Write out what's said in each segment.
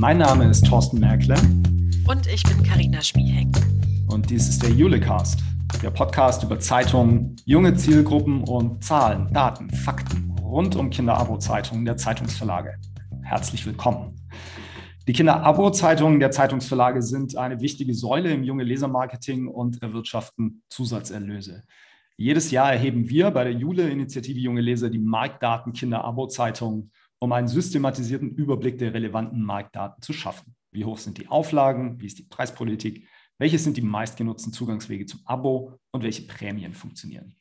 Mein Name ist Thorsten Merkle. Und ich bin Karina Schmieheng. Und dies ist der Julecast, der Podcast über Zeitungen, junge Zielgruppen und Zahlen, Daten, Fakten rund um Kinderabo-Zeitungen der Zeitungsverlage. Herzlich willkommen. Die Kinderabo-Zeitungen der Zeitungsverlage sind eine wichtige Säule im junge Lesermarketing und erwirtschaften Zusatzerlöse. Jedes Jahr erheben wir bei der Jule-Initiative Junge Leser die Marktdaten Kinderabo-Zeitungen, um einen systematisierten Überblick der relevanten Marktdaten zu schaffen. Wie hoch sind die Auflagen? Wie ist die Preispolitik? Welche sind die meistgenutzten Zugangswege zum Abo und welche Prämien funktionieren?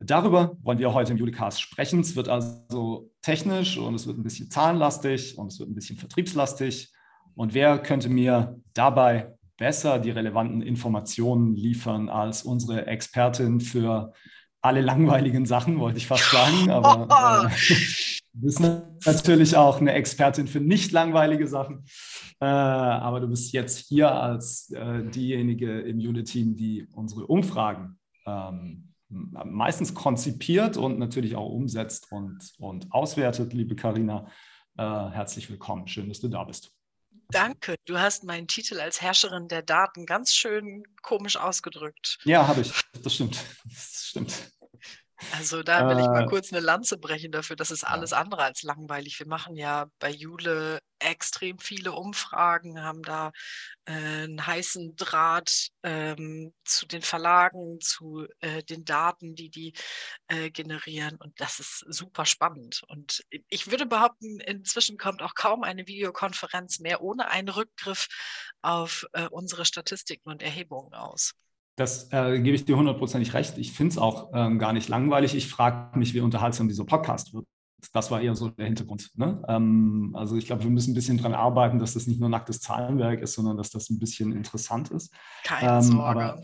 Darüber wollen wir heute im Julicast sprechen. Es wird also technisch und es wird ein bisschen zahlenlastig und es wird ein bisschen vertriebslastig. Und wer könnte mir dabei besser die relevanten Informationen liefern als unsere Expertin für alle langweiligen Sachen, wollte ich fast sagen. Aber äh, du bist natürlich auch eine Expertin für nicht langweilige Sachen. Äh, aber du bist jetzt hier als äh, diejenige im Unit-Team, die unsere Umfragen ähm, meistens konzipiert und natürlich auch umsetzt und, und auswertet. Liebe Karina, äh, herzlich willkommen. Schön, dass du da bist. Danke, du hast meinen Titel als Herrscherin der Daten ganz schön komisch ausgedrückt. Ja, habe ich. Das stimmt. Das stimmt. Also da will ich mal äh. kurz eine Lanze brechen dafür. Das ist alles andere als langweilig. Wir machen ja bei Jule extrem viele Umfragen, haben da äh, einen heißen Draht ähm, zu den Verlagen, zu äh, den Daten, die die äh, generieren. Und das ist super spannend. Und ich würde behaupten, inzwischen kommt auch kaum eine Videokonferenz mehr ohne einen Rückgriff auf äh, unsere Statistiken und Erhebungen aus. Das äh, gebe ich dir hundertprozentig recht. Ich finde es auch ähm, gar nicht langweilig. Ich frage mich, wie unterhaltsam dieser Podcast wird. Das war eher so der Hintergrund. Ne? Ähm, also ich glaube, wir müssen ein bisschen daran arbeiten, dass das nicht nur nacktes Zahlenwerk ist, sondern dass das ein bisschen interessant ist. Keine ähm, Sorge. Aber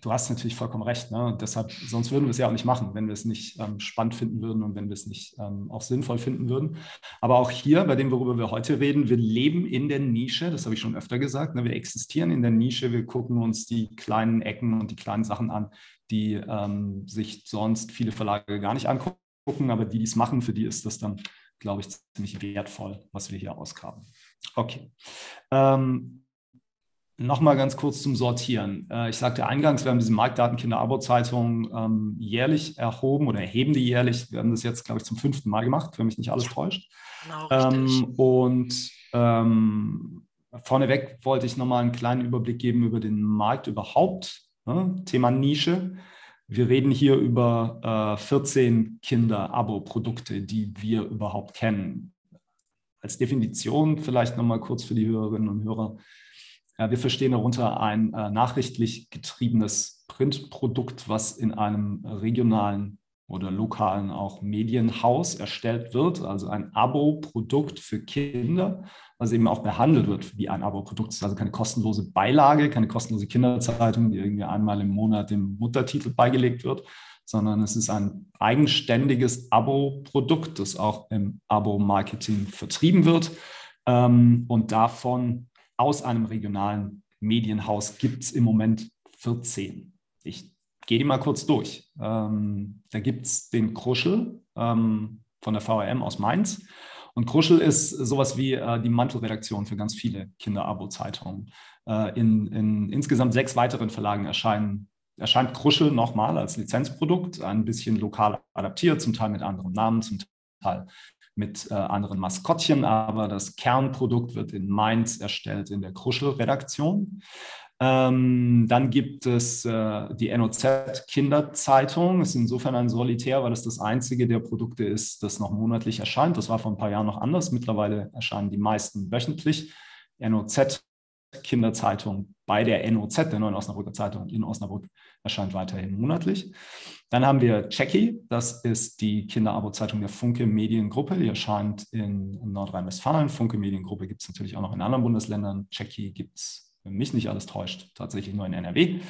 Du hast natürlich vollkommen recht. Ne? Und deshalb, sonst würden wir es ja auch nicht machen, wenn wir es nicht ähm, spannend finden würden und wenn wir es nicht ähm, auch sinnvoll finden würden. Aber auch hier, bei dem, worüber wir heute reden, wir leben in der Nische, das habe ich schon öfter gesagt. Ne? Wir existieren in der Nische, wir gucken uns die kleinen Ecken und die kleinen Sachen an, die ähm, sich sonst viele Verlage gar nicht angucken. Aber die, die es machen, für die ist das dann, glaube ich, ziemlich wertvoll, was wir hier ausgraben. Okay. Ähm, Nochmal ganz kurz zum Sortieren. Äh, ich sagte eingangs, wir haben diese Marktdaten Kinder-Abo-Zeitung ähm, jährlich erhoben oder erheben die jährlich. Wir haben das jetzt, glaube ich, zum fünften Mal gemacht, wenn mich nicht alles täuscht. Genau, ähm, und ähm, vorneweg wollte ich nochmal einen kleinen Überblick geben über den Markt überhaupt. Ne? Thema Nische. Wir reden hier über äh, 14 Kinder-Abo-Produkte, die wir überhaupt kennen. Als Definition vielleicht nochmal kurz für die Hörerinnen und Hörer. Wir verstehen darunter ein äh, nachrichtlich getriebenes Printprodukt, was in einem regionalen oder lokalen auch Medienhaus erstellt wird, also ein Abo-Produkt für Kinder, was eben auch behandelt wird wie ein Abo-Produkt. Also keine kostenlose Beilage, keine kostenlose Kinderzeitung, die irgendwie einmal im Monat dem Muttertitel beigelegt wird, sondern es ist ein eigenständiges Abo-Produkt, das auch im Abo-Marketing vertrieben wird ähm, und davon aus einem regionalen Medienhaus gibt es im Moment 14. Ich gehe die mal kurz durch. Ähm, da gibt es den Kruschel ähm, von der VRM aus Mainz. Und Kruschel ist sowas wie äh, die Mantelredaktion für ganz viele Kinderabo-Zeitungen. Äh, in, in insgesamt sechs weiteren Verlagen erscheinen, erscheint Kruschel nochmal als Lizenzprodukt, ein bisschen lokal adaptiert, zum Teil mit anderen Namen, zum Teil mit äh, anderen Maskottchen, aber das Kernprodukt wird in Mainz erstellt in der Kruschel-Redaktion. Ähm, dann gibt es äh, die NOZ Kinderzeitung. Ist insofern ein Solitär, weil es das einzige der Produkte ist, das noch monatlich erscheint. Das war vor ein paar Jahren noch anders. Mittlerweile erscheinen die meisten wöchentlich. NOZ Kinderzeitung bei der NOZ, der Neuen Osnabrücker Zeitung in Osnabrück, erscheint weiterhin monatlich. Dann haben wir Checky, das ist die Kinderabo-Zeitung der Funke Mediengruppe, die erscheint in Nordrhein-Westfalen. Funke Mediengruppe gibt es natürlich auch noch in anderen Bundesländern. Checky gibt es, wenn mich nicht alles täuscht, tatsächlich nur in NRW.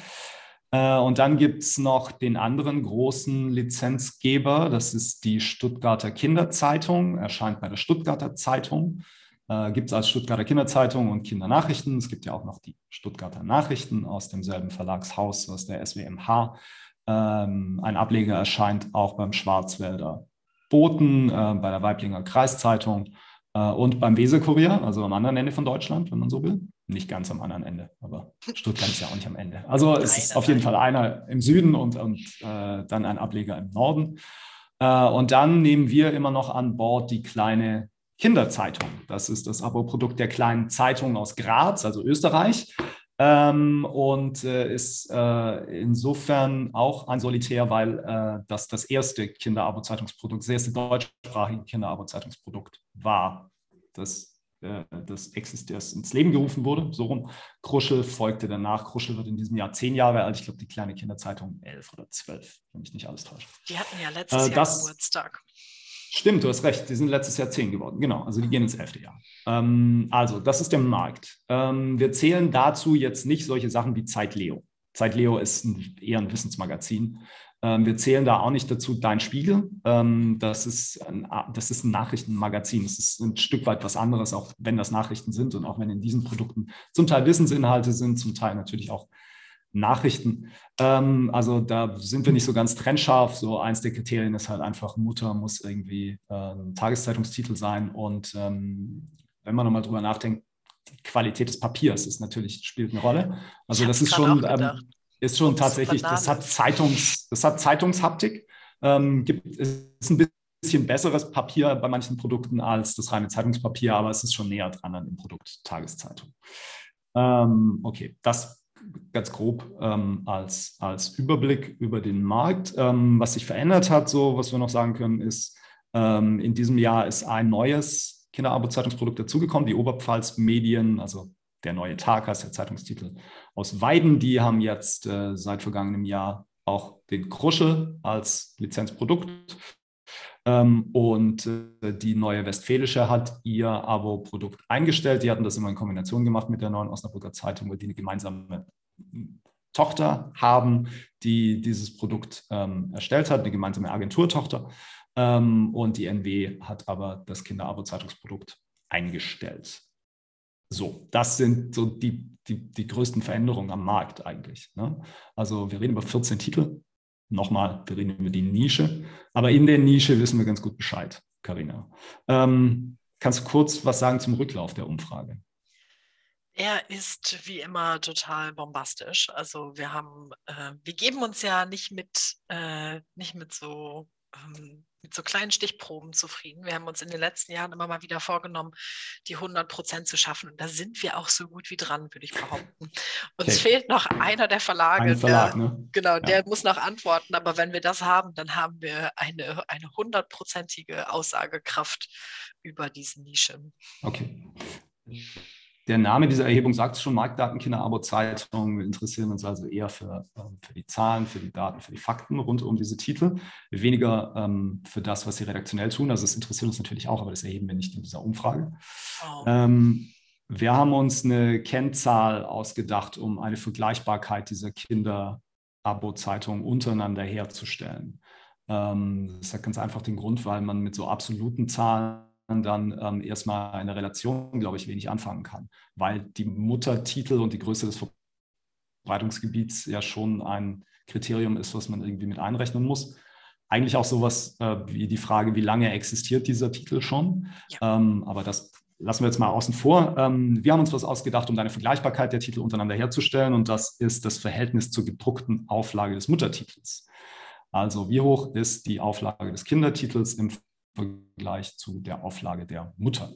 Äh, und dann gibt es noch den anderen großen Lizenzgeber, das ist die Stuttgarter Kinderzeitung, erscheint bei der Stuttgarter Zeitung äh, gibt es als Stuttgarter Kinderzeitung und Kindernachrichten. Es gibt ja auch noch die Stuttgarter Nachrichten aus demselben Verlagshaus, aus der SWMH. Ähm, ein Ableger erscheint auch beim Schwarzwälder Boten, äh, bei der Weiblinger Kreiszeitung Äh, und beim Weserkurier, also am anderen Ende von Deutschland, wenn man so will. Nicht ganz am anderen Ende, aber Stuttgart ist ja auch nicht am Ende. Also es ist auf jeden Fall einer im Süden und, und äh, dann ein Ableger im Norden. Äh, und dann nehmen wir immer noch an Bord die kleine Kinderzeitung. Das ist das Abo-Produkt der kleinen Zeitung aus Graz, also Österreich. Ähm, und äh, ist äh, insofern auch ein Solitär, weil äh, das das erste Kinderabo-Zeitungsprodukt, das erste deutschsprachige Kinderabo-Zeitungsprodukt war, das, äh, das existiert, ins Leben gerufen wurde. So rum. Kruschel folgte danach. Kruschel wird in diesem Jahr zehn Jahre alt. Ich glaube, die kleine Kinderzeitung elf oder zwölf, wenn mich nicht alles täuscht. Die hatten ja letztes äh, Jahr Geburtstag. Stimmt, du hast recht. Die sind letztes Jahr zehn geworden. Genau, also die gehen ins elfte Jahr. Ähm, also, das ist der Markt. Ähm, wir zählen dazu jetzt nicht solche Sachen wie Zeitleo. Zeitleo ist ein, eher ein Wissensmagazin. Ähm, wir zählen da auch nicht dazu Dein Spiegel. Ähm, das, ist ein, das ist ein Nachrichtenmagazin. Das ist ein Stück weit was anderes, auch wenn das Nachrichten sind und auch wenn in diesen Produkten zum Teil Wissensinhalte sind, zum Teil natürlich auch Nachrichten. Ähm, also da sind wir nicht so ganz trennscharf. So eins der Kriterien ist halt einfach, Mutter muss irgendwie äh, ein Tageszeitungstitel sein. Und ähm, wenn man nochmal drüber nachdenkt, die Qualität des Papiers ist natürlich, spielt eine Rolle. Also das ist schon, ähm, ist schon tatsächlich, das hat Zeitungs, das hat Zeitungshaptik. Ähm, gibt, ist ein bisschen besseres Papier bei manchen Produkten als das reine Zeitungspapier, aber es ist schon näher dran an dem Produkt Tageszeitung. Ähm, okay, das ganz grob ähm, als, als Überblick über den Markt. Ähm, was sich verändert hat, so was wir noch sagen können, ist, ähm, in diesem Jahr ist ein neues Kinderabo-Zeitungsprodukt dazugekommen, die Oberpfalz Medien, also der neue Tag heißt der Zeitungstitel aus Weiden. Die haben jetzt äh, seit vergangenem Jahr auch den Kruschel als Lizenzprodukt und äh, die neue Westfälische hat ihr Abo-Produkt eingestellt. Die hatten das immer in Kombination gemacht mit der neuen Osnabrücker Zeitung, weil die eine gemeinsame Tochter haben, die dieses Produkt ähm, erstellt hat, eine gemeinsame Agenturtochter. Ähm, und die NW hat aber das Kinderabo-Zeitungsprodukt eingestellt. So, das sind so die, die, die größten Veränderungen am Markt eigentlich. Ne? Also wir reden über 14 Titel nochmal, wir reden über die Nische, aber in der Nische wissen wir ganz gut Bescheid, Karina. Ähm, kannst du kurz was sagen zum Rücklauf der Umfrage? Er ist wie immer total bombastisch. Also wir haben, äh, wir geben uns ja nicht mit, äh, nicht mit so ähm, mit so kleinen Stichproben zufrieden. Wir haben uns in den letzten Jahren immer mal wieder vorgenommen, die 100 Prozent zu schaffen. Und da sind wir auch so gut wie dran, würde ich behaupten. Uns okay. fehlt noch einer der Verlage. Ein Verlag, der, ne? Genau, ja. der muss noch antworten. Aber wenn wir das haben, dann haben wir eine, eine hundertprozentige Aussagekraft über diese Nische. Okay. Der Name dieser Erhebung sagt es schon, Marktdaten Kinderabo-Zeitung. Wir interessieren uns also eher für, ähm, für die Zahlen, für die Daten, für die Fakten rund um diese Titel, weniger ähm, für das, was sie redaktionell tun. Also es interessiert uns natürlich auch, aber das erheben wir nicht in dieser Umfrage. Oh. Ähm, wir haben uns eine Kennzahl ausgedacht, um eine Vergleichbarkeit dieser Kinderabo-Zeitungen untereinander herzustellen. Ähm, das hat ganz einfach den Grund, weil man mit so absoluten Zahlen dann ähm, erstmal eine Relation, glaube ich, wenig anfangen kann, weil die Muttertitel und die Größe des Verbreitungsgebiets ja schon ein Kriterium ist, was man irgendwie mit einrechnen muss. Eigentlich auch sowas äh, wie die Frage, wie lange existiert dieser Titel schon. Ja. Ähm, aber das lassen wir jetzt mal außen vor. Ähm, wir haben uns was ausgedacht, um eine Vergleichbarkeit der Titel untereinander herzustellen. Und das ist das Verhältnis zur gedruckten Auflage des Muttertitels. Also wie hoch ist die Auflage des Kindertitels im Vergleich zu der Auflage der Mutter.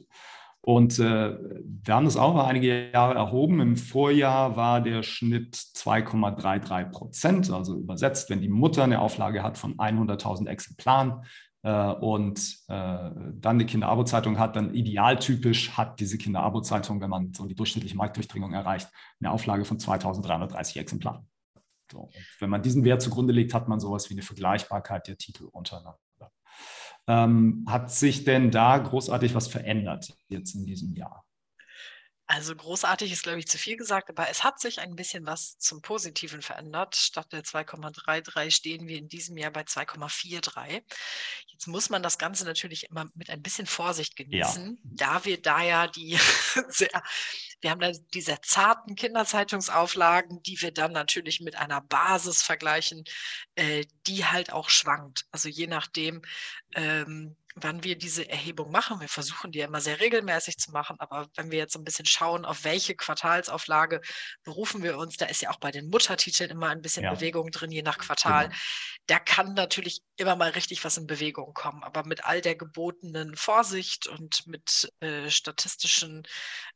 Und äh, wir haben das auch mal einige Jahre erhoben. Im Vorjahr war der Schnitt 2,33 Prozent. Also übersetzt, wenn die Mutter eine Auflage hat von 100.000 Exemplaren äh, und äh, dann eine Kinderabo-Zeitung hat, dann idealtypisch hat diese Kinderabo-Zeitung, wenn man so die durchschnittliche Marktdurchdringung erreicht, eine Auflage von 2.330 Exemplaren. So. wenn man diesen Wert zugrunde legt, hat man sowas wie eine Vergleichbarkeit der Titel untereinander. Ähm, hat sich denn da großartig was verändert jetzt in diesem Jahr? Also großartig ist, glaube ich, zu viel gesagt, aber es hat sich ein bisschen was zum Positiven verändert. Statt der 2,33 stehen wir in diesem Jahr bei 2,43. Jetzt muss man das Ganze natürlich immer mit ein bisschen Vorsicht genießen, ja. da wir da ja die sehr Wir haben da diese zarten Kinderzeitungsauflagen, die wir dann natürlich mit einer Basis vergleichen, äh, die halt auch schwankt. Also je nachdem, ähm, wann wir diese Erhebung machen. Wir versuchen die ja immer sehr regelmäßig zu machen, aber wenn wir jetzt so ein bisschen schauen, auf welche Quartalsauflage berufen wir uns, da ist ja auch bei den Muttertiteln immer ein bisschen ja. Bewegung drin, je nach Quartal. Genau. Da kann natürlich immer mal richtig was in Bewegung kommen, aber mit all der gebotenen Vorsicht und mit äh, statistischen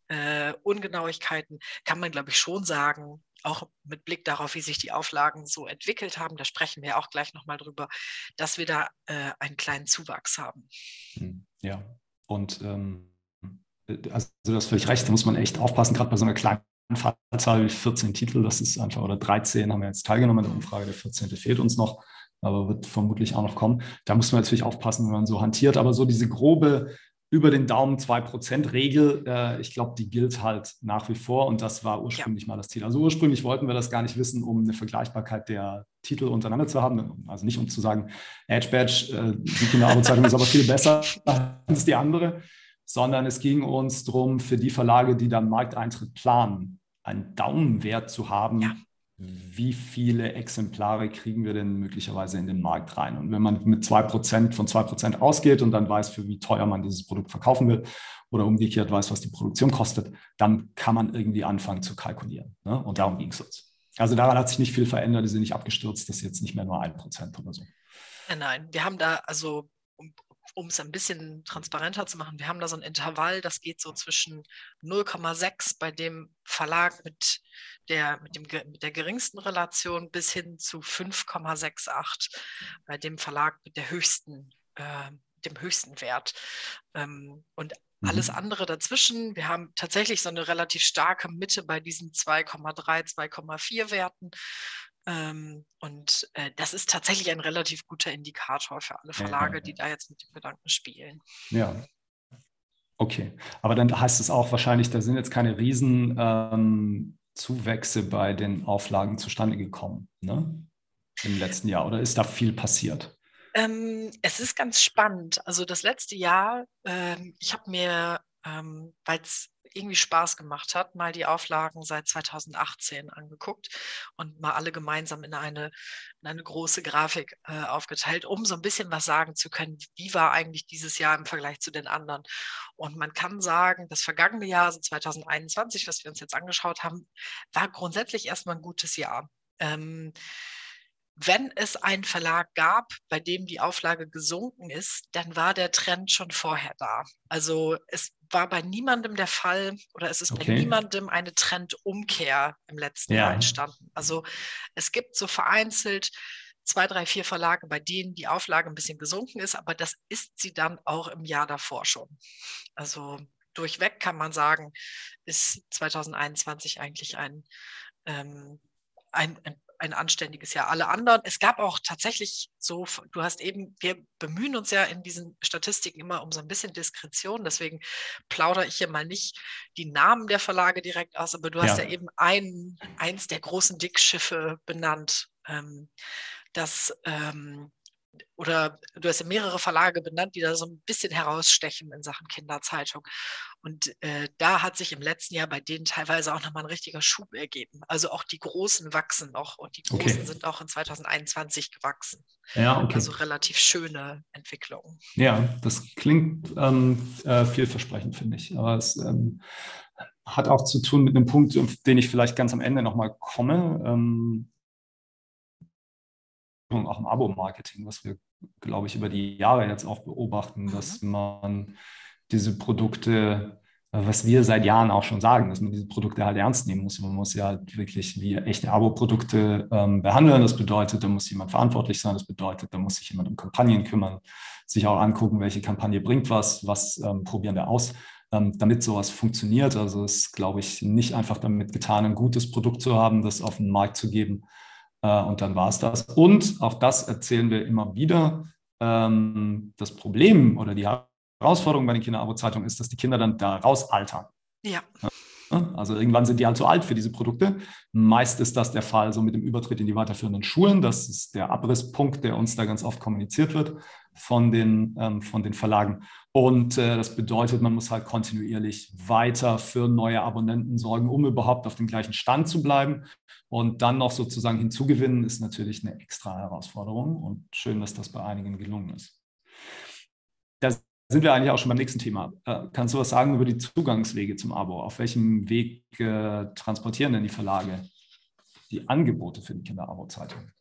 äh, Ungenauigkeiten kann man, glaube ich, schon sagen, auch mit Blick darauf, wie sich die Auflagen so entwickelt haben, da sprechen wir auch gleich nochmal drüber, dass wir da äh, einen kleinen Zuwachs haben. Hm, ja, und ähm, also du hast völlig recht, da muss man echt aufpassen, gerade bei so einer kleinen Fallzahl wie 14 Titel, das ist einfach, oder 13 haben wir jetzt teilgenommen in der Umfrage, der 14. fehlt uns noch, aber wird vermutlich auch noch kommen. Da muss man natürlich aufpassen, wenn man so hantiert, aber so diese grobe über den Daumen 2%-Regel, äh, ich glaube, die gilt halt nach wie vor und das war ursprünglich ja. mal das Ziel. Also ursprünglich wollten wir das gar nicht wissen, um eine Vergleichbarkeit der Titel untereinander zu haben. Also nicht um zu sagen, Edge Badge, äh, die Kinderarbeitszeitung ist aber viel besser als die andere, sondern es ging uns darum, für die Verlage, die dann Markteintritt planen, einen Daumenwert zu haben, ja wie viele Exemplare kriegen wir denn möglicherweise in den Markt rein? Und wenn man mit 2% von 2% ausgeht und dann weiß, für wie teuer man dieses Produkt verkaufen will oder umgekehrt weiß, was die Produktion kostet, dann kann man irgendwie anfangen zu kalkulieren. Ne? Und darum ging es uns. Also daran hat sich nicht viel verändert, die sind nicht abgestürzt, das ist jetzt nicht mehr nur 1% oder so. Nein, wir haben da also um es ein bisschen transparenter zu machen, wir haben da so ein Intervall, das geht so zwischen 0,6 bei dem Verlag mit der, mit, dem, mit der geringsten Relation bis hin zu 5,68 bei dem Verlag mit der höchsten, äh, dem höchsten Wert. Ähm, und alles mhm. andere dazwischen. Wir haben tatsächlich so eine relativ starke Mitte bei diesen 2,3, 2,4 Werten. Ähm, und äh, das ist tatsächlich ein relativ guter Indikator für alle Verlage, ja. die da jetzt mit dem Gedanken spielen. Ja. Okay, aber dann heißt es auch wahrscheinlich, da sind jetzt keine riesen ähm, Zuwächse bei den Auflagen zustande gekommen ne? im letzten Jahr oder ist da viel passiert? Ähm, es ist ganz spannend. Also das letzte Jahr, ähm, ich habe mir, ähm, weil es irgendwie Spaß gemacht hat, mal die Auflagen seit 2018 angeguckt und mal alle gemeinsam in eine, in eine große Grafik äh, aufgeteilt, um so ein bisschen was sagen zu können, wie war eigentlich dieses Jahr im Vergleich zu den anderen. Und man kann sagen, das vergangene Jahr, also 2021, was wir uns jetzt angeschaut haben, war grundsätzlich erstmal ein gutes Jahr. Ähm, wenn es einen Verlag gab, bei dem die Auflage gesunken ist, dann war der Trend schon vorher da. Also es war bei niemandem der Fall oder es ist okay. bei niemandem eine Trendumkehr im letzten ja. Jahr entstanden. Also es gibt so vereinzelt zwei, drei, vier Verlage, bei denen die Auflage ein bisschen gesunken ist, aber das ist sie dann auch im Jahr davor schon. Also durchweg kann man sagen, ist 2021 eigentlich ein, ähm, ein, ein ein anständiges Jahr. Alle anderen, es gab auch tatsächlich so, du hast eben, wir bemühen uns ja in diesen Statistiken immer um so ein bisschen Diskretion, deswegen plaudere ich hier mal nicht die Namen der Verlage direkt aus, aber du hast ja, ja eben ein, eins der großen Dickschiffe benannt, ähm, das ähm, oder du hast ja mehrere Verlage benannt, die da so ein bisschen herausstechen in Sachen Kinderzeitung. Und äh, da hat sich im letzten Jahr bei denen teilweise auch nochmal ein richtiger Schub ergeben. Also auch die Großen wachsen noch und die Großen okay. sind auch in 2021 gewachsen. Ja, okay. Also relativ schöne Entwicklungen. Ja, das klingt ähm, äh, vielversprechend, finde ich. Aber es ähm, hat auch zu tun mit einem Punkt, auf den ich vielleicht ganz am Ende nochmal komme. Ähm, auch im Abo-Marketing, was wir, glaube ich, über die Jahre jetzt auch beobachten, mhm. dass man diese Produkte, was wir seit Jahren auch schon sagen, dass man diese Produkte halt ernst nehmen muss. Man muss ja wirklich wie echte Abo-Produkte ähm, behandeln. Das bedeutet, da muss jemand verantwortlich sein. Das bedeutet, da muss sich jemand um Kampagnen kümmern, sich auch angucken, welche Kampagne bringt was, was ähm, probieren wir aus ähm, damit sowas funktioniert. Also es ist, glaube ich, nicht einfach damit getan, ein gutes Produkt zu haben, das auf den Markt zu geben, äh, und dann war es das. Und auch das erzählen wir immer wieder. Ähm, das Problem oder die Herausforderung bei den Kinderabo-Zeitungen ist, dass die Kinder dann da rausaltern. Ja. Ne? Also irgendwann sind die halt zu alt für diese Produkte. Meist ist das der Fall so mit dem Übertritt in die weiterführenden Schulen. Das ist der Abrisspunkt, der uns da ganz oft kommuniziert wird von den, ähm, von den Verlagen. Und äh, das bedeutet, man muss halt kontinuierlich weiter für neue Abonnenten sorgen, um überhaupt auf dem gleichen Stand zu bleiben. Und dann noch sozusagen hinzugewinnen, ist natürlich eine extra Herausforderung. Und schön, dass das bei einigen gelungen ist. Da sind wir eigentlich auch schon beim nächsten Thema. Äh, kannst du was sagen über die Zugangswege zum Abo? Auf welchem Weg äh, transportieren denn die Verlage die Angebote für die Kinder-Abo-Zeitung?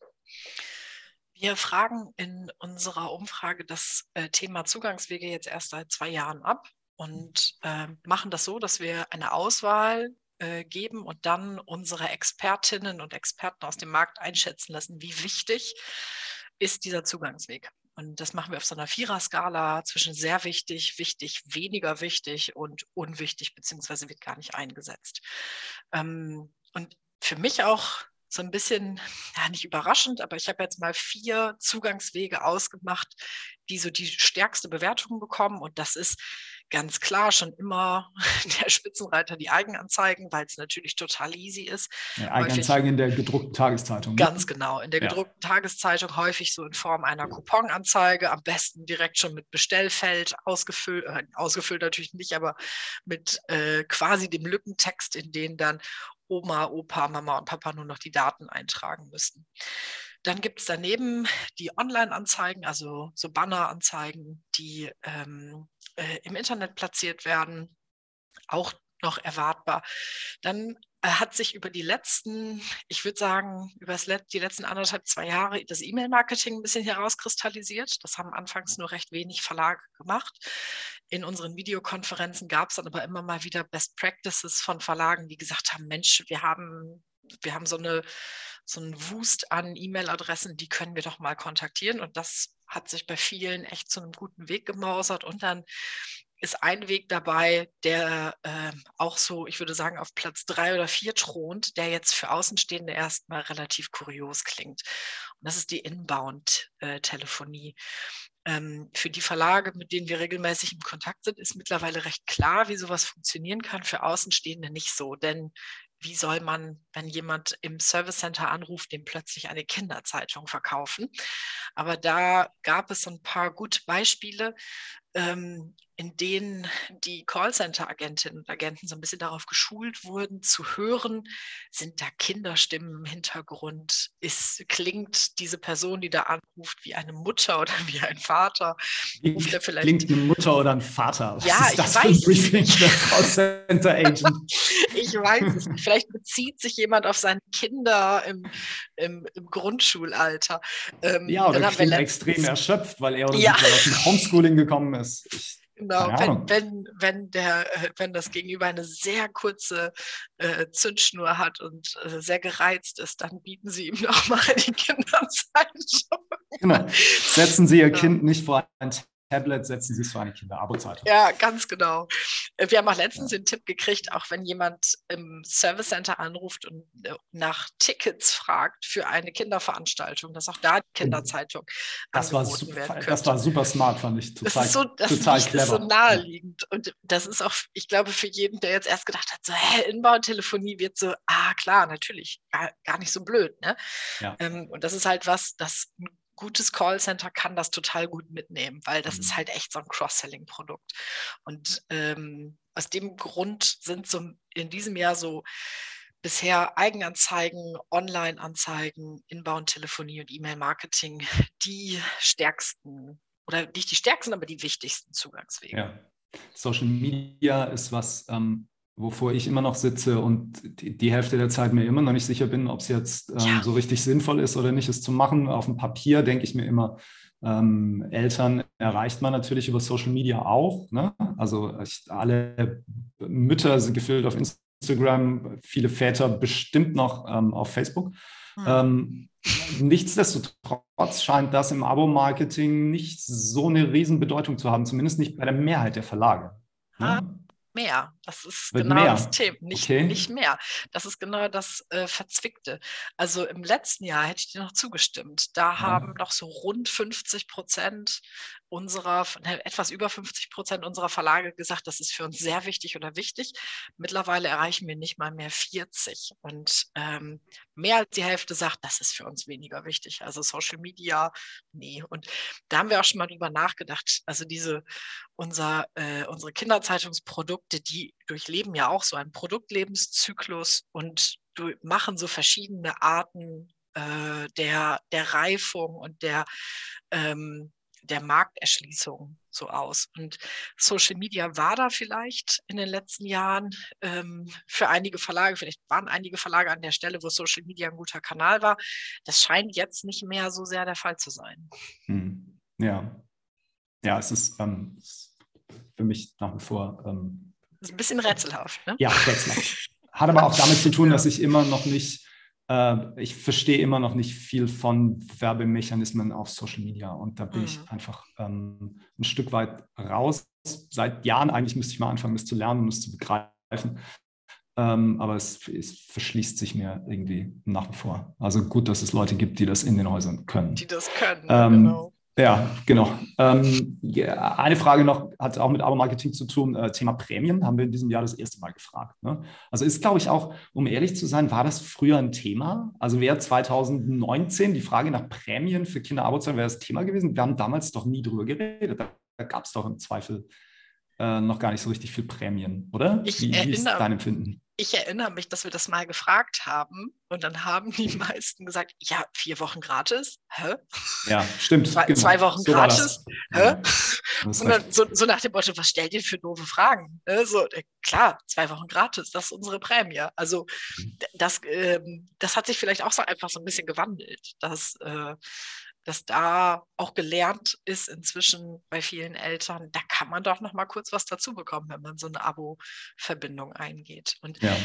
Wir fragen in unserer Umfrage das äh, Thema Zugangswege jetzt erst seit zwei Jahren ab und äh, machen das so, dass wir eine Auswahl äh, geben und dann unsere Expertinnen und Experten aus dem Markt einschätzen lassen, wie wichtig ist dieser Zugangsweg. Und das machen wir auf so einer Vierer-Skala zwischen sehr wichtig, wichtig, weniger wichtig und unwichtig, beziehungsweise wird gar nicht eingesetzt. Ähm, und für mich auch so ein bisschen, ja, nicht überraschend, aber ich habe jetzt mal vier Zugangswege ausgemacht, die so die stärkste Bewertung bekommen. Und das ist ganz klar schon immer der Spitzenreiter die Eigenanzeigen, weil es natürlich total easy ist. Ja, Eigenanzeigen in der gedruckten Tageszeitung. Ne? Ganz genau, in der gedruckten ja. Tageszeitung häufig so in Form einer Couponanzeige, am besten direkt schon mit Bestellfeld ausgefüllt, äh, ausgefüllt natürlich nicht, aber mit äh, quasi dem Lückentext, in den dann Oma, Opa, Mama und Papa nur noch die Daten eintragen müssten. Dann gibt es daneben die Online-Anzeigen, also so Banner-Anzeigen, die ähm, äh, im Internet platziert werden, auch noch erwartbar. Dann äh, hat sich über die letzten, ich würde sagen, über die letzten anderthalb, zwei Jahre das E-Mail-Marketing ein bisschen herauskristallisiert. Das haben anfangs nur recht wenig Verlage gemacht. In unseren Videokonferenzen gab es dann aber immer mal wieder Best Practices von Verlagen, die gesagt haben, Mensch, wir haben, wir haben so, eine, so einen Wust an E-Mail-Adressen, die können wir doch mal kontaktieren. Und das hat sich bei vielen echt zu einem guten Weg gemausert. Und dann ist ein Weg dabei, der äh, auch so, ich würde sagen, auf Platz drei oder vier thront, der jetzt für Außenstehende erstmal relativ kurios klingt. Und das ist die Inbound-Telefonie. Ähm, für die Verlage, mit denen wir regelmäßig im Kontakt sind, ist mittlerweile recht klar, wie sowas funktionieren kann. Für Außenstehende nicht so, denn wie soll man, wenn jemand im Service Center anruft, dem plötzlich eine Kinderzeitung verkaufen? Aber da gab es ein paar gute Beispiele, ähm, in denen die Callcenter-Agentinnen und Agenten so ein bisschen darauf geschult wurden, zu hören, sind da Kinderstimmen im Hintergrund? Ist, klingt diese Person, die da anruft, wie eine Mutter oder wie ein Vater? Ruft er vielleicht klingt eine Mutter oder ein Vater? Was ja, ist das ich für ein Briefing der Callcenter-Agent? ich weiß es nicht. Vielleicht bezieht sich jemand auf seine Kinder im, im, im Grundschulalter. Ähm, ja, oder klingt extrem erschöpft, weil er oder ja. sie aus dem Homeschooling gekommen ist. Ich, Genau, wenn, wenn, wenn, der, wenn das Gegenüber eine sehr kurze äh, Zündschnur hat und äh, sehr gereizt ist, dann bieten Sie ihm nochmal die Kinderzeit. Genau. Setzen Sie Ihr ja. Kind nicht vor ein Tablet setzen Sie es für eine Kinder-Abo-Zeitung. Ja, ganz genau. Wir haben auch letztens ja. den Tipp gekriegt, auch wenn jemand im Service Center anruft und äh, nach Tickets fragt für eine Kinderveranstaltung, dass auch da die Kinderzeitung das war super. Das war super smart, fand ich. Total, das ist so, das total clever. Ist so naheliegend. Und das ist auch, ich glaube, für jeden, der jetzt erst gedacht hat, so, hä, Inbautelefonie wird so, ah, klar, natürlich, gar, gar nicht so blöd. Ne? Ja. Ähm, und das ist halt was, das ein gutes Callcenter kann das total gut mitnehmen, weil das mhm. ist halt echt so ein Cross-Selling-Produkt. Und ähm, aus dem Grund sind so in diesem Jahr so bisher Eigenanzeigen, Online-Anzeigen, Inbound-Telefonie und E-Mail-Marketing die stärksten oder nicht die stärksten, aber die wichtigsten Zugangswege. Ja. Social Media ist was, ähm, wovor ich immer noch sitze und die, die, Hälfte der Zeit mir immer noch nicht sicher bin, ob es jetzt ähm, ja. so richtig sinnvoll ist oder nicht, es zu machen. Auf dem Papier denke ich mir immer, ähm, Eltern erreicht man natürlich über Social Media auch. Ne? Also ich, alle Mütter sind gefüllt auf Instagram, viele Väter bestimmt noch ähm, auf Facebook. Mhm. nichtsdestotrotz scheint das im Abo-Marketing nicht so eine Riesenbedeutung zu haben, zumindest nicht bei der Mehrheit der Verlage. Ne? mehr. Das ist Wird genau mehr. das Thema. Nicht, okay. nicht mehr. Das ist genau das äh, Verzwickte. Also im letzten Jahr hätte ich dir noch zugestimmt. Da ja. haben noch so rund 50 Prozent unserer, ne, etwas über 50 Prozent unserer Verlage gesagt, das ist für uns sehr wichtig oder wichtig. Mittlerweile erreichen wir nicht mal mehr 40. Und ähm, mehr als die Hälfte sagt, das ist für uns weniger wichtig. Also Social Media, nee. Und da haben wir auch schon mal drüber nachgedacht. Also diese, unser, äh, unsere Kinderzeitungsprodukte, die durchleben ja auch so einen Produktlebenszyklus und machen so verschiedene Arten äh, der, der Reifung und der ähm, der Markterschließung so aus. Und Social Media war da vielleicht in den letzten Jahren ähm, für einige Verlage, vielleicht waren einige Verlage an der Stelle, wo Social Media ein guter Kanal war. Das scheint jetzt nicht mehr so sehr der Fall zu sein. Hm. Ja. Ja, es ist ähm, für mich nach wie vor. Ähm, ist ein bisschen rätselhaft, ne? Ja, rätselhaft. Hat aber auch damit zu tun, dass ich immer noch nicht äh, ich verstehe immer noch nicht viel von Werbemechanismen auf Social Media und da bin mhm. ich einfach ähm, ein Stück weit raus. Seit Jahren eigentlich müsste ich mal anfangen, das zu lernen und das zu begreifen. Ähm, aber es, es, verschließt sich mir irgendwie nach wie vor. Also gut, dass es Leute gibt, die das in den Häusern können. Die das können, ähm, genau. Ja, genau. Ähm, ja, eine Frage noch hat auch mit Abo-Marketing zu tun. Äh, Thema Prämien haben wir in diesem Jahr das erste Mal gefragt. Ne? Also ist, glaube ich, auch, um ehrlich zu sein, war das früher ein Thema? Also wäre 2019 die Frage nach Prämien für Kinder-Abo-Zahlen wäre das Thema gewesen? Wir haben damals doch nie drüber geredet. Da, da gab es doch im Zweifel äh, noch gar nicht so richtig viel Prämien, oder? Ich wie, wie ist dein Empfinden? ich erinnere mich, dass wir das mal gefragt haben und dann haben die meisten gesagt, ja, vier Wochen gratis? Hä? Ja, stimmt. Zwei, genau. zwei Wochen so gratis? Hä? Und dann so, so, nach dem Motto, was stellt ihr für doofe Fragen? Ne, so, äh, klar, zwei Wochen gratis, das ist unsere Prämie. Also mhm. das, ähm, das hat sich vielleicht auch so einfach so ein bisschen gewandelt, dass äh, dass da auch gelernt ist inzwischen bei vielen Eltern, da kann man doch noch mal kurz was dazu bekommen, wenn man so eine Abo-Verbindung eingeht. Und ja.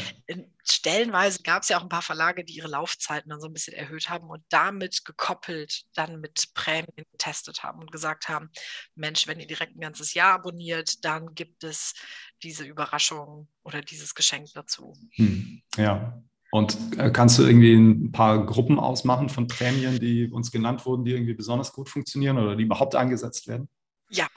stellenweise gab es ja auch ein paar Verlage, die ihre Laufzeiten dann so ein bisschen erhöht haben und damit gekoppelt dann mit Prämien getestet haben und gesagt haben, Mensch, wenn ihr direkt ein ganzes Jahr abonniert, dann gibt es diese Überraschung oder dieses Geschenk dazu. Hm. Ja, und äh, kannst du irgendwie ein paar Gruppen ausmachen von Prämien, die uns genannt wurden, die irgendwie besonders gut funktionieren oder die überhaupt eingesetzt werden? Ja,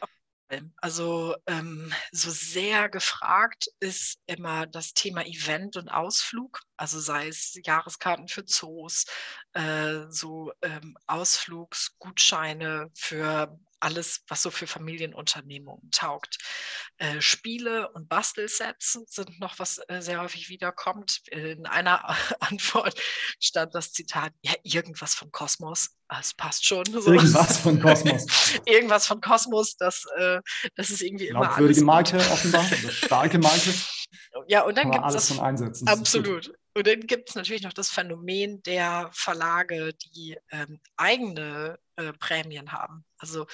also ähm, so sehr gefragt ist immer das Thema Event und Ausflug, also sei es Jahreskarten für Zoos, äh, so ähm, Ausflugsgutscheine für alles, was so für Familienunternehmungen taugt. Äh, Spiele und Bastelsets sind noch was äh, sehr häufig wiederkommt. In einer Antwort stand das Zitat, ja, irgendwas von Kosmos. Das passt schon. So. Irgendwas von Kosmos. irgendwas von Kosmos, das, äh, das ist irgendwie immer Glaubwürdige Marke offenbar, starke Marke. Ja, und dann gibt es alles das, von einsetzen. Absolut. Und dann gibt es natürlich noch das Phänomen der Verlage, die ähm, eigene äh, Prämien haben. Also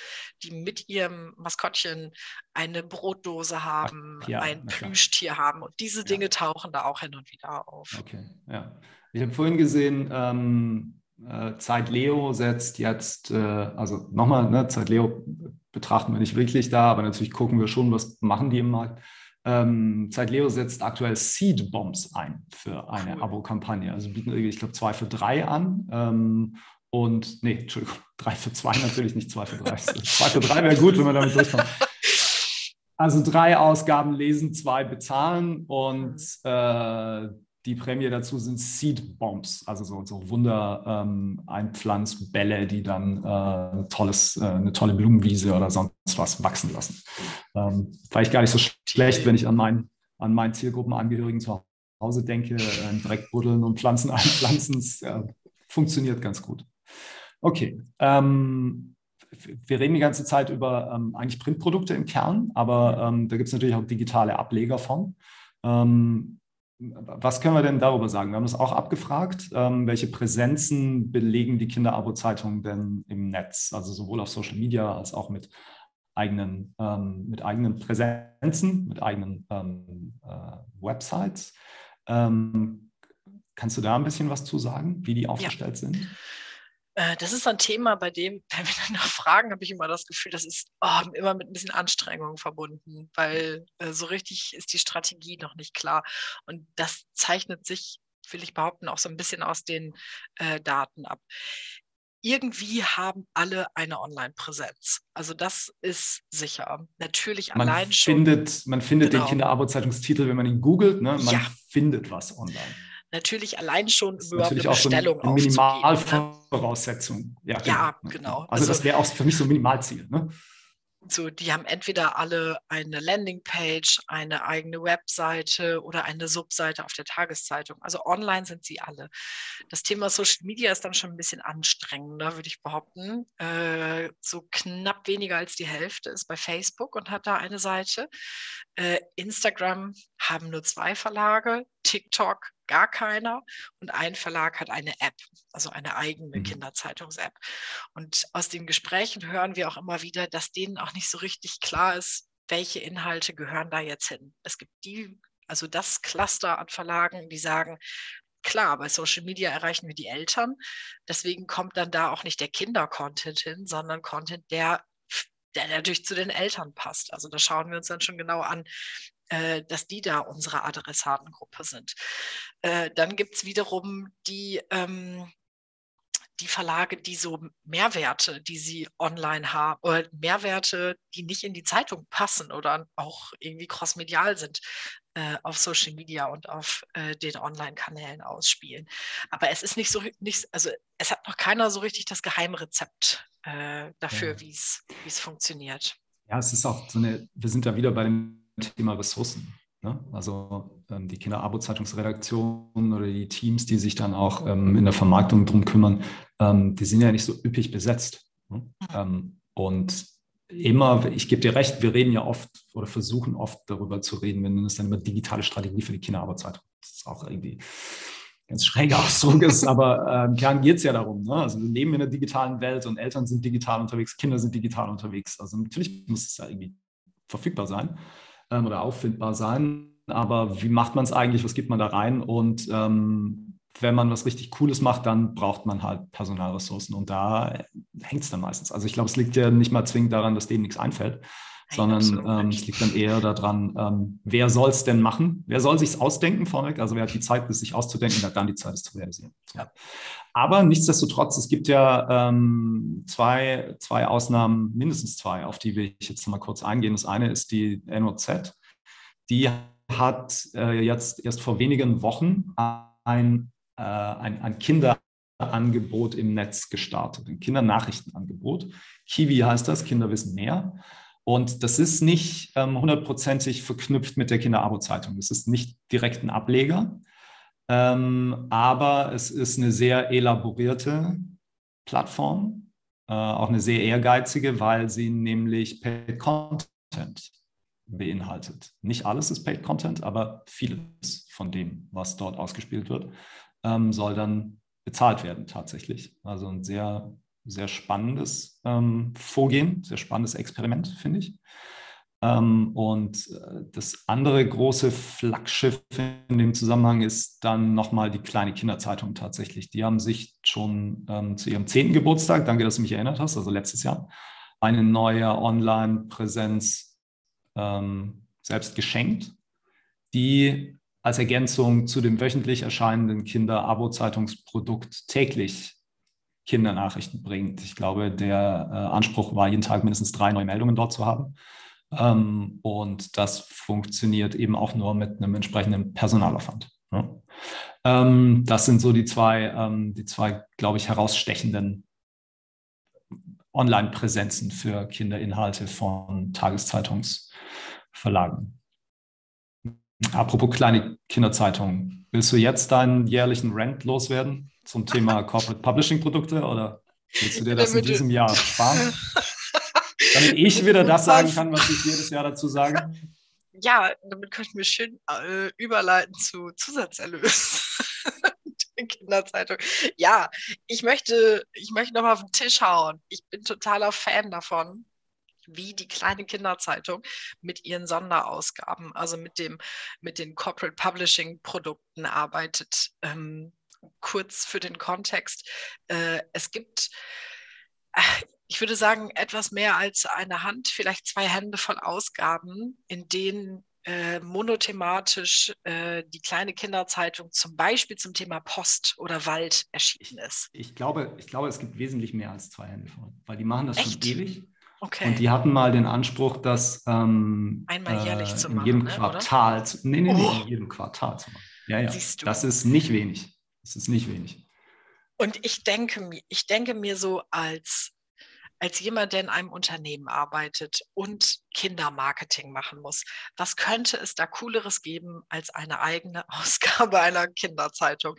die mit ihrem Maskottchen eine Brotdose haben, Ach, ja, ein Plüschtier haben. Und diese Dinge ja. tauchen da auch hin und wieder auf. Okay, ja. Ich habe vorhin gesehen, ähm, äh, Zeit Leo setzt jetzt, äh, also nochmal, ne, Zeit Leo betrachten wir nicht wirklich da, aber natürlich gucken wir schon, was machen die im Markt. Ähm, Zeit Leo setzt aktuell Seed Bombs ein für eine cool. Abo-Kampagne. Also bieten, ich glaube, zwei für drei an. Ähm, und nee, Entschuldigung, drei für zwei natürlich, nicht zwei für drei. zwei für drei wäre gut, wenn wir damit durchkommen. Also drei Ausgaben lesen, zwei bezahlen und äh, die Prämie dazu sind Seed Bombs, also so, so Wunder-Einpflanzbälle, ähm, die dann äh, tolles, äh, eine tolle Blumenwiese oder sonst was wachsen lassen. Ähm, vielleicht gar nicht so schlecht, wenn ich an, mein, an meinen Zielgruppenangehörigen zu Hause denke, äh, Dreck buddeln und Pflanzen einpflanzen, äh, funktioniert ganz gut. Okay. Ähm, wir reden die ganze Zeit über ähm, eigentlich Printprodukte im Kern, aber ähm, da gibt es natürlich auch digitale Ableger von. Ähm, was können wir denn darüber sagen? Wir haben das auch abgefragt. Ähm, welche Präsenzen belegen die Kinderabo-Zeitungen denn im Netz? Also sowohl auf Social Media als auch mit eigenen, ähm, mit eigenen Präsenzen, mit eigenen äh, Websites. kannst du da ein bisschen was zu sagen, wie die aufgestellt ja. sind? Äh, das ist ein Thema, bei dem, wenn wir dann noch fragen, habe ich immer das Gefühl, das ist oh, immer mit ein bisschen Anstrengung verbunden, weil äh, so richtig ist die Strategie noch nicht klar. Und das zeichnet sich, will ich behaupten, auch so ein bisschen aus den äh, Daten ab irgendwie haben alle eine Online-Präsenz. Also das ist sicher. Natürlich man allein findet, schon. Man findet genau. den Kinderarbeitszeitungstitel, wenn man ihn googelt. Ne? Man ja. findet was online. Natürlich allein schon über eine Bestellung so eine Minimalvoraussetzung. Ne? Ja, genau. ja, genau. Also, also das wäre auch für mich so ein Minimalziel. Ne? So, die haben entweder alle eine Landingpage, eine eigene Webseite oder eine Subseite auf der Tageszeitung. Also online sind sie alle. Das Thema Social Media ist dann schon ein bisschen anstrengender, würde ich behaupten. Äh, so knapp weniger als die Hälfte ist bei Facebook und hat da eine Seite. Äh, Instagram haben nur zwei Verlage, TikTok gar keiner und ein Verlag hat eine App, also eine eigene mhm. Kinderzeitungs-App. Und aus den Gesprächen hören wir auch immer wieder, dass denen auch nicht so richtig klar ist, welche Inhalte gehören da jetzt hin. Es gibt die, also das Cluster an Verlagen, die sagen, klar, bei Social Media erreichen wir die Eltern. Deswegen kommt dann da auch nicht der Kinder-Content hin, sondern Content, der der natürlich zu den Eltern passt. Also da schauen wir uns dann schon genau an, äh, dass die da unsere Adressatengruppe sind. Äh, dann gibt es wiederum die, ähm, die Verlage, die so Mehrwerte, die sie online haben, oder Mehrwerte, die nicht in die Zeitung passen oder auch irgendwie crossmedial sind, äh, auf Social Media und auf äh, den Online-Kanälen ausspielen. Aber es ist nicht so, nicht, also es hat noch keiner so richtig das Geheimrezept äh, dafür, ja. wie es funktioniert. Ja, es ist auch so eine, wir sind da wieder bei dem Thema Ressourcen. Ne? Also ähm, die Kinderabo-Zeitungsredaktion oder die Teams, die sich dann auch ähm, in der Vermarktung drum kümmern, ähm, die sind ja nicht so üppig besetzt. Ne? Ähm, und immer, ich gebe dir recht, wir reden ja oft oder versuchen oft darüber zu reden, nennen es dann immer digitale Strategie für die Kinderabo-Zeitung. Das ist auch irgendwie ganz schräger Ausdruck ist, aber äh, im Kern geht es ja darum. Ne? Also wir leben in einer digitalen Welt und Eltern sind digital unterwegs, Kinder sind digital unterwegs. Also natürlich muss es ja irgendwie verfügbar sein ähm, oder auffindbar sein. Aber wie macht man es eigentlich? Was gibt man da rein? Und ähm, wenn man was richtig Cooles macht, dann braucht man halt Personalressourcen. Und da hängt es dann meistens. Also ich glaube, es liegt ja nicht mal zwingend daran, dass denen nichts einfällt, sondern ähm, es liegt dann eher daran, ähm, wer soll es denn machen? Wer soll sich ausdenken vorweg? Also wer hat die Zeit, es sich auszudenken, hat dann die Zeit, es zu realisieren. Ja. Aber nichtsdestotrotz, es gibt ja ähm, zwei, zwei Ausnahmen, mindestens zwei, auf die will ich jetzt mal kurz eingehen. Das eine ist die NOZ. Die hat äh, jetzt erst vor wenigen Wochen ein, äh, ein, ein Kinderangebot im Netz gestartet, ein Kindernachrichtenangebot. Kiwi heißt das, Kinder wissen mehr. Und das ist nicht ähm, hundertprozentig verknüpft mit der Kinderabo-Zeitung. Es ist nicht direkt ein Ableger, ähm, aber es ist eine sehr elaborierte Plattform, äh, auch eine sehr ehrgeizige, weil sie nämlich Paid Content beinhaltet. Nicht alles ist Paid Content, aber vieles von dem, was dort ausgespielt wird, ähm, soll dann bezahlt werden tatsächlich. Also ein sehr sehr spannendes ähm, Vorgehen, sehr spannendes Experiment, finde ich. Ähm, und äh, das andere große Flaggschiff in dem Zusammenhang ist dann nochmal die kleine Kinderzeitung tatsächlich. Die haben sich schon ähm, zu ihrem zehnten Geburtstag, danke, dass du mich erinnert hast, also letztes Jahr, eine neue Online-Präsenz ähm, selbst geschenkt, die als Ergänzung zu dem wöchentlich erscheinenden Kinder-Abo-Zeitungsprodukt täglich Kindernachrichten bringt. Ich glaube, der äh, Anspruch war, jeden Tag mindestens drei neue Meldungen dort zu haben. Ähm, und das funktioniert eben auch nur mit einem entsprechenden Personalaufwand. Ja. Ähm, das sind so die zwei, ähm, die zwei, glaube ich, herausstechenden Online-Präsenzen für Kinderinhalte von Tageszeitungsverlagen. Apropos kleine Kinderzeitungen, willst du jetzt deinen jährlichen Rent loswerden? Zum Thema Corporate Publishing Produkte oder willst du dir das in diesem Jahr sparen? Damit ich wieder das sagen kann, was ich jedes Jahr dazu sage. Ja, damit könnten wir schön äh, überleiten zu Zusatzerlös. Kinderzeitung. Ja, ich möchte, ich möchte nochmal auf den Tisch hauen. Ich bin totaler Fan davon, wie die kleine Kinderzeitung mit ihren Sonderausgaben, also mit dem, mit den Corporate Publishing Produkten arbeitet. Ähm, kurz für den Kontext. Äh, es gibt, äh, ich würde sagen, etwas mehr als eine Hand, vielleicht zwei Hände voll Ausgaben, in denen äh, monothematisch äh, die kleine Kinderzeitung zum Beispiel zum Thema Post oder Wald erschienen ist. Ich, ich, glaube, ich glaube, es gibt wesentlich mehr als zwei Hände voll, weil die machen das Echt? schon ewig. Okay. Und die hatten mal den Anspruch, das ähm, einmal jährlich äh, zu in machen. jedem ne, Quartal zu, nee, nee, nee, Oh. in jedem Quartal zu machen. Ja, ja. Siehst du. Das ist nicht wenig. Das ist nicht wenig. Und ich denke mir, ich denke mir so als, als jemand, der in einem Unternehmen arbeitet und Kindermarketing machen muss, was könnte es da Cooleres geben als eine eigene Ausgabe einer Kinderzeitung?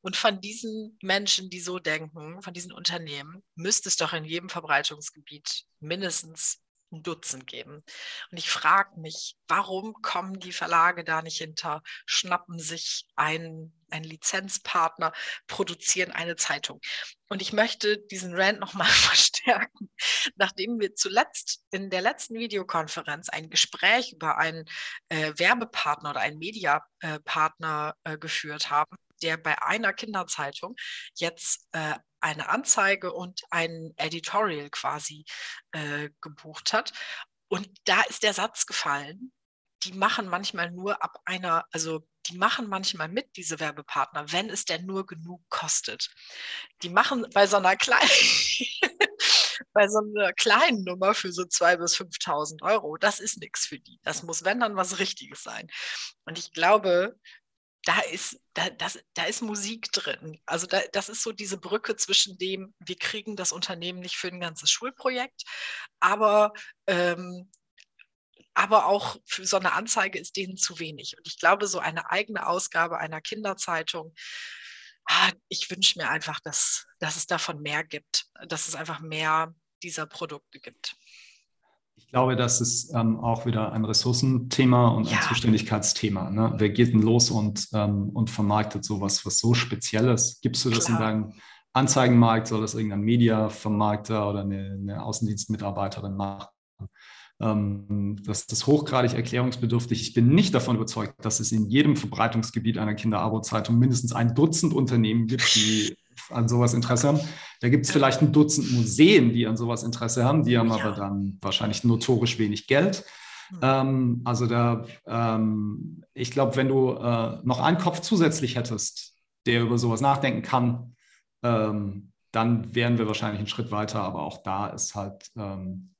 Und von diesen Menschen, die so denken, von diesen Unternehmen, müsste es doch in jedem Verbreitungsgebiet mindestens ein Dutzend geben. Und ich frage mich, warum kommen die Verlage da nicht hinter, schnappen sich einen, einen Lizenzpartner, produzieren eine Zeitung. Und ich möchte diesen Rant nochmal verstärken. Nachdem wir zuletzt in der letzten Videokonferenz ein Gespräch über einen äh, Werbepartner oder einen Mediapartner äh, geführt haben, der bei einer Kinderzeitung jetzt äh, eine Anzeige und ein Editorial quasi äh, gebucht hat. Und da ist der Satz gefallen, die machen manchmal nur ab einer, also die machen manchmal mit, diese Werbepartner, wenn es denn nur genug kostet. Die machen bei so einer kleinen, bei so einer kleinen Nummer für so 2.000 bis 5.000 Euro, das ist nichts für die. Das muss, wenn dann, was Richtiges sein. Und ich glaube, da ist, da, das, da ist Musik drin. Also da, das ist so diese Brücke zwischen dem, wir kriegen das Unternehmen nicht für ein ganzes Schulprojekt, aber, ähm, aber auch für so eine Anzeige ist denen zu wenig. Und ich glaube, so eine eigene Ausgabe einer Kinderzeitung, ah, ich wünsche mir einfach, dass, dass es davon mehr gibt, dass es einfach mehr dieser Produkte gibt. Ich glaube, das ist ähm, auch wieder ein Ressourcenthema und Ja. ein Zuständigkeitsthema. Ne? Wer geht denn los und, ähm, und vermarktet sowas, was so Spezielles? Gibst du das Klar. in deinem Anzeigenmarkt? Soll das irgendein Mediavermarkter oder eine, eine Außendienstmitarbeiterin machen? Ähm, das ist hochgradig erklärungsbedürftig. Ich bin nicht davon überzeugt, dass es in jedem Verbreitungsgebiet einer Kinderabo-Zeitung mindestens ein Dutzend Unternehmen gibt, die an sowas Interesse haben. Da gibt es vielleicht ein Dutzend Museen, die an sowas Interesse haben. Die haben Ja. aber dann wahrscheinlich notorisch wenig Geld. Hm. Ähm, also da, ähm, ich glaube, wenn du äh, noch einen Kopf zusätzlich hättest, der über sowas nachdenken kann, ähm, dann wären wir wahrscheinlich einen Schritt weiter. Aber auch da ist halt, ähm,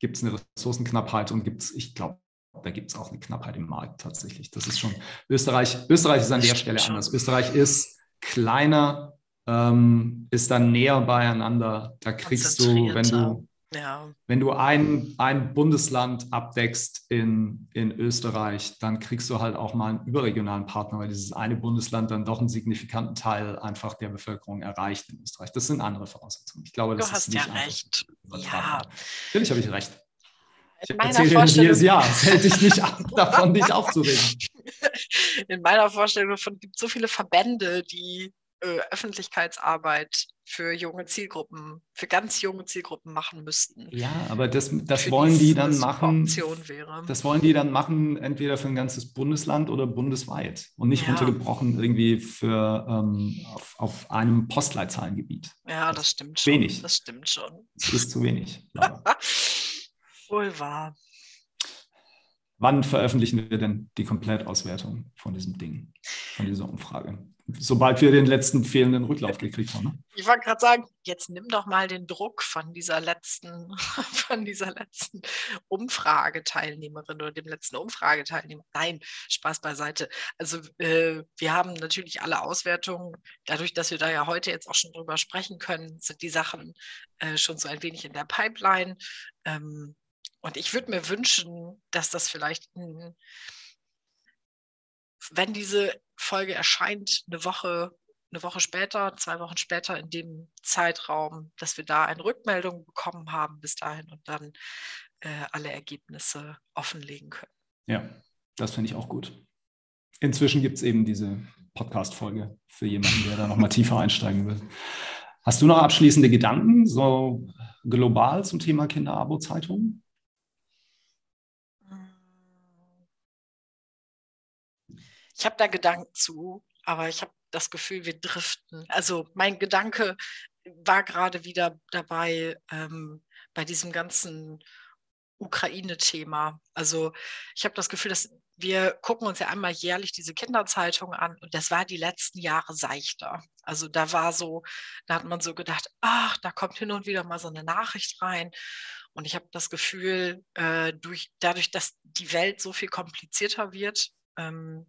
gibt es eine Ressourcenknappheit und gibt es, ich glaube, da gibt es auch eine Knappheit im Markt tatsächlich. Das ist schon, Österreich, Österreich ist an der Stelle anders. Österreich ist kleiner, ähm, ist dann näher beieinander. Da kriegst du, wenn du Ja, wenn du ein, ein Bundesland abdeckst in, in Österreich, dann kriegst du halt auch mal einen überregionalen Partner, weil dieses eine Bundesland dann doch einen signifikanten Teil einfach der Bevölkerung erreicht in Österreich. Das sind andere Voraussetzungen. Ich glaube, du das ist hast nicht ja recht. Ja, Natürlich habe ich recht. Ich in meiner erzähle das jedes Vorstellung Jahr. Es hält dich nicht ab, davon, dich aufzuregen. in meiner Vorstellung davon gibt es so viele Verbände, die äh, Öffentlichkeitsarbeit für junge Zielgruppen, für ganz junge Zielgruppen machen müssten. Ja, aber das, das wollen die dann machen. Das wollen die dann machen, entweder für ein ganzes Bundesland oder bundesweit und nicht Ja. runtergebrochen irgendwie für ähm, auf, auf einem Postleitzahlengebiet. ja, das das stimmt schon. wenig. Das stimmt schon. Das ist zu wenig. Wohl wahr. Wann veröffentlichen wir denn die Komplettauswertung von diesem Ding, von dieser Umfrage? Sobald wir den letzten fehlenden Rücklauf gekriegt haben. Ne? Ich wollte gerade sagen, jetzt nimm doch mal den Druck von dieser letzten, von dieser letzten Umfrageteilnehmerin oder dem letzten Umfrageteilnehmer. Nein, Spaß beiseite. Also äh, wir haben natürlich alle Auswertungen. Dadurch, dass wir da ja heute jetzt auch schon drüber sprechen können, sind die Sachen äh, schon so ein wenig in der Pipeline. Ähm, und ich würde mir wünschen, dass das vielleicht, ein, wenn diese Folge erscheint, eine Woche, eine Woche später, zwei Wochen später in dem Zeitraum, dass wir da eine Rückmeldung bekommen haben bis dahin und dann äh, alle Ergebnisse offenlegen können. Ja, das finde ich auch gut. Inzwischen gibt es eben diese Podcast-Folge für jemanden, der da nochmal tiefer einsteigen will. Hast du noch abschließende Gedanken, so global zum Thema Kinderabo-Zeitung? Ich habe da Gedanken zu, aber ich habe das Gefühl, wir driften. Also mein Gedanke war gerade wieder dabei ähm, bei diesem ganzen Ukraine-Thema. Also ich habe das Gefühl, dass wir gucken uns ja einmal jährlich diese Kinderzeitung an und das war die letzten Jahre seichter. Also da war so, da hat man so gedacht, ach, da kommt hin und wieder mal so eine Nachricht rein. Und ich habe das Gefühl, äh, durch, dadurch, dass die Welt so viel komplizierter wird, ähm,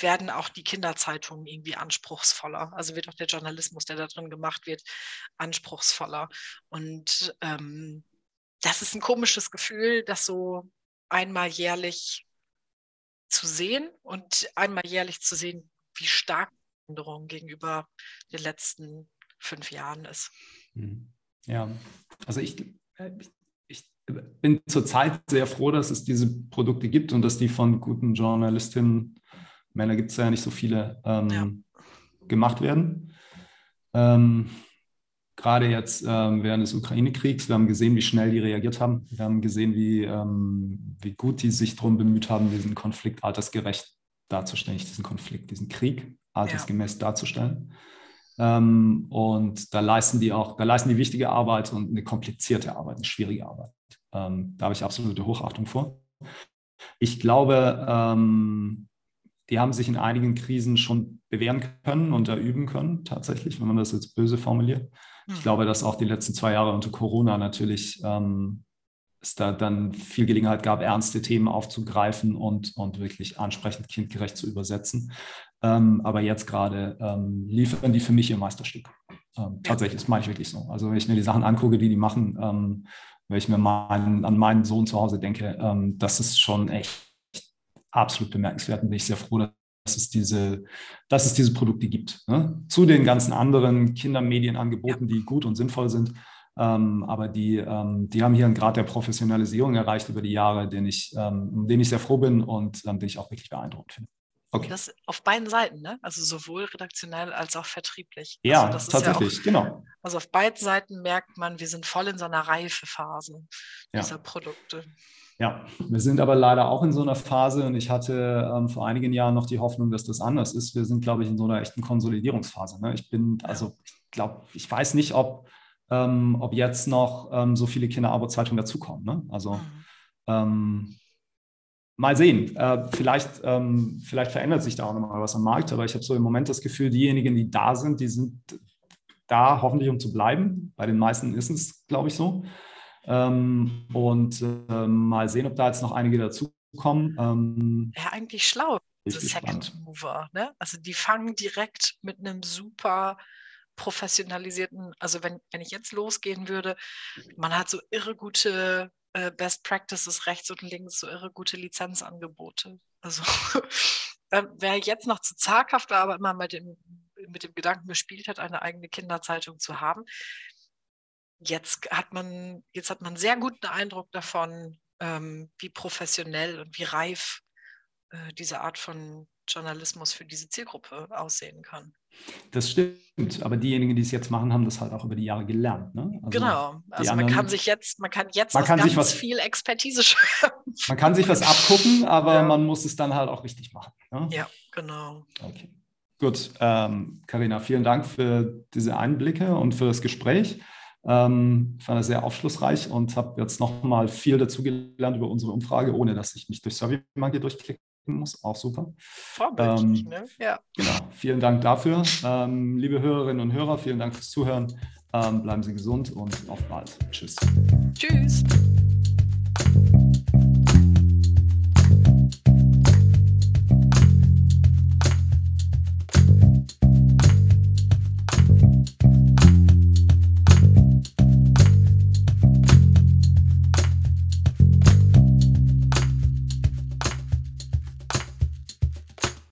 werden auch die Kinderzeitungen irgendwie anspruchsvoller. Also wird auch der Journalismus, der da drin gemacht wird, anspruchsvoller. Und ähm, das ist ein komisches Gefühl, das so einmal jährlich zu sehen und einmal jährlich zu sehen, wie stark die Änderung gegenüber den letzten fünf Jahren ist. Mhm. Ja, also ich, äh, ich bin zurzeit sehr froh, dass es diese Produkte gibt und dass die von guten Journalistinnen, Männer gibt es ja nicht so viele, ähm, ja. gemacht werden. Ähm, gerade jetzt ähm, während des Ukraine-Kriegs. Wir haben gesehen, wie schnell die reagiert haben. Wir haben gesehen, wie, ähm, wie gut die sich darum bemüht haben, diesen Konflikt altersgerecht darzustellen, nicht diesen Konflikt, diesen Krieg altersgemäß ja. darzustellen. Ähm, und da leisten die auch, da leisten die wichtige Arbeit und eine komplizierte Arbeit, eine schwierige Arbeit. Ähm, da habe ich absolute Hochachtung vor. Ich glaube, ähm, die haben sich in einigen Krisen schon bewähren können und erüben können, tatsächlich, wenn man das jetzt böse formuliert. Ich hm. glaube, dass auch die letzten zwei Jahre unter Corona natürlich ähm, es da dann viel Gelegenheit gab, ernste Themen aufzugreifen und, und wirklich ansprechend kindgerecht zu übersetzen. Ähm, aber jetzt gerade ähm, liefern die für mich ihr Meisterstück. Ähm, tatsächlich, das meine ich wirklich so. Also wenn ich mir die Sachen angucke, die die machen, ähm, wenn ich mir meinen, an meinen Sohn zu Hause denke, ähm, das ist schon echt absolut bemerkenswert und bin ich sehr froh, dass es diese, dass es diese Produkte gibt. Ne? Zu den ganzen anderen Kindermedienangeboten, die gut und sinnvoll sind. Ähm, aber die, ähm, die haben hier einen Grad der Professionalisierung erreicht über die Jahre, den ich, ähm, um den ich sehr froh bin und den ich auch wirklich beeindruckend finde. Okay. Das auf beiden Seiten, ne? Also sowohl redaktionell als auch vertrieblich. Ja, also tatsächlich, ja auch, genau. Also auf beiden Seiten merkt man, wir sind voll in so einer Reifephase ja. dieser Produkte. Ja, wir sind aber leider auch in so einer Phase und ich hatte ähm, vor einigen Jahren noch die Hoffnung, dass das anders ist. Wir sind, glaube ich, in so einer echten Konsolidierungsphase. Ne? Ich bin, also ich glaube, ich weiß nicht, ob, ähm, ob jetzt noch ähm, so viele Kinderabo-Zeitungen dazukommen. Ne? Also mhm. Ähm, mal sehen. Äh, vielleicht, ähm, vielleicht verändert sich da auch nochmal was am Markt, aber ich habe so im Moment das Gefühl, diejenigen, die da sind, die sind da hoffentlich, um zu bleiben. Bei den meisten ist es, glaube ich, so. Ähm, und äh, mal sehen, ob da jetzt noch einige dazukommen. Ähm, ja, eigentlich schlau, diese Second Mover. Ne? Also die fangen direkt mit einem super professionalisierten, also wenn, wenn ich jetzt losgehen würde, man hat so irre gute äh, Best Practices rechts und links, so irre gute Lizenzangebote. Also wer jetzt noch zu zaghaft war, aber immer mit dem, mit dem Gedanken gespielt hat, eine eigene Kinderzeitung zu haben, jetzt hat man, jetzt hat man einen sehr guten Eindruck davon, ähm, wie professionell und wie reif äh, diese Art von Journalismus für diese Zielgruppe aussehen kann. Das stimmt, aber diejenigen, die es jetzt machen, haben das halt auch über die Jahre gelernt. Ne? Also genau, also anderen, man kann sich jetzt, man kann jetzt man kann ganz was, viel Expertise schreiben. Man kann sich was abgucken, aber ja. man muss es dann halt auch richtig machen. Ne? Ja, genau. Okay. Gut, Karina, ähm, vielen Dank für diese Einblicke und für das Gespräch. Ähm, ich fand das sehr aufschlussreich und habe jetzt nochmal viel dazu gelernt über unsere Umfrage, ohne dass ich mich durch SurveyMonkey durchklicken muss. Auch super. Vorbildlich, ähm, ne? Ja. Genau. Vielen Dank dafür. Ähm, liebe Hörerinnen und Hörer, vielen Dank fürs Zuhören. Ähm, bleiben Sie gesund und auf bald. Tschüss. Tschüss.